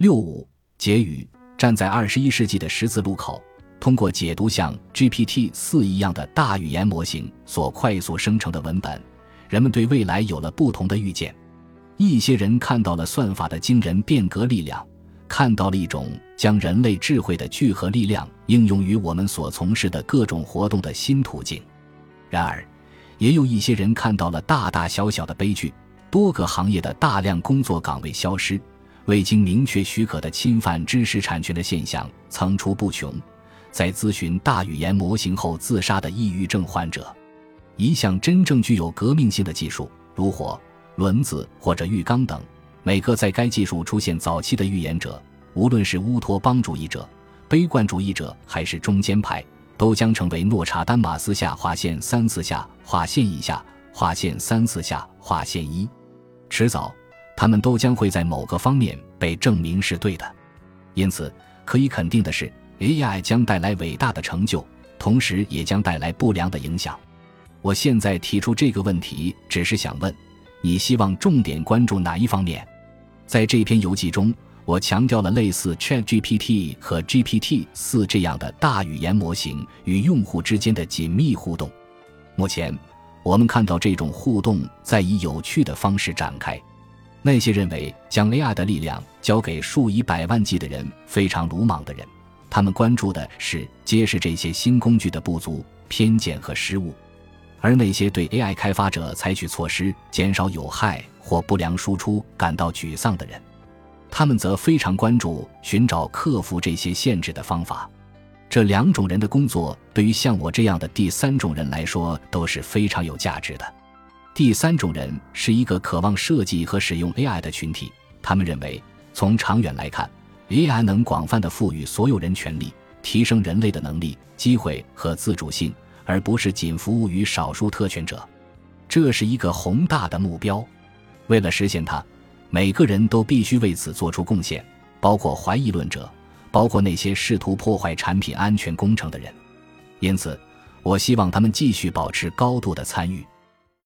六五结语：站在二十一世纪的十字路口，通过解读像 GPT 四一样的大语言模型所快速生成的文本，人们对未来有了不同的预见。一些人看到了算法的惊人变革力量，看到了一种将人类智慧的聚合力量应用于我们所从事的各种活动的新途径。然而，也有一些人看到了大大小小的悲剧：多个行业的大量工作岗位消失，未经明确许可的侵犯知识产权的现象层出不穷。在咨询大语言模型后自杀的抑郁症患者，一项真正具有革命性的技术，如火。轮子或者浴缸等，每个在该技术出现早期的预言者，无论是乌托邦主义者、悲观主义者还是中间派，都将成为诺查丹马斯下划线三四下划线一下划线三四下划线一。迟早，他们都将会在某个方面被证明是对的。因此，可以肯定的是，AI 将带来伟大的成就，同时也将带来不良的影响。我现在提出这个问题，只是想问。你希望重点关注哪一方面？在这篇游记中，我强调了类似 ChatGPT 和 GPT 四这样的大语言模型与用户之间的紧密互动。目前，我们看到这种互动在以有趣的方式展开。那些认为将 AI 的力量交给数以百万计的人非常鲁莽的人，他们关注的是揭示这些新工具的不足、偏见和失误。而那些对 AI 开发者采取措施减少有害或不良输出感到沮丧的人，他们则非常关注寻找克服这些限制的方法。这两种人的工作对于像我这样的第三种人来说都是非常有价值的。第三种人是一个渴望设计和使用 AI 的群体，他们认为从长远来看，AI 能广泛的赋予所有人权利，提升人类的能力、机会和自主性。而不是仅服务于少数特权者，这是一个宏大的目标。为了实现它，每个人都必须为此做出贡献，包括怀疑论者，包括那些试图破坏产品安全工程的人。因此，我希望他们继续保持高度的参与。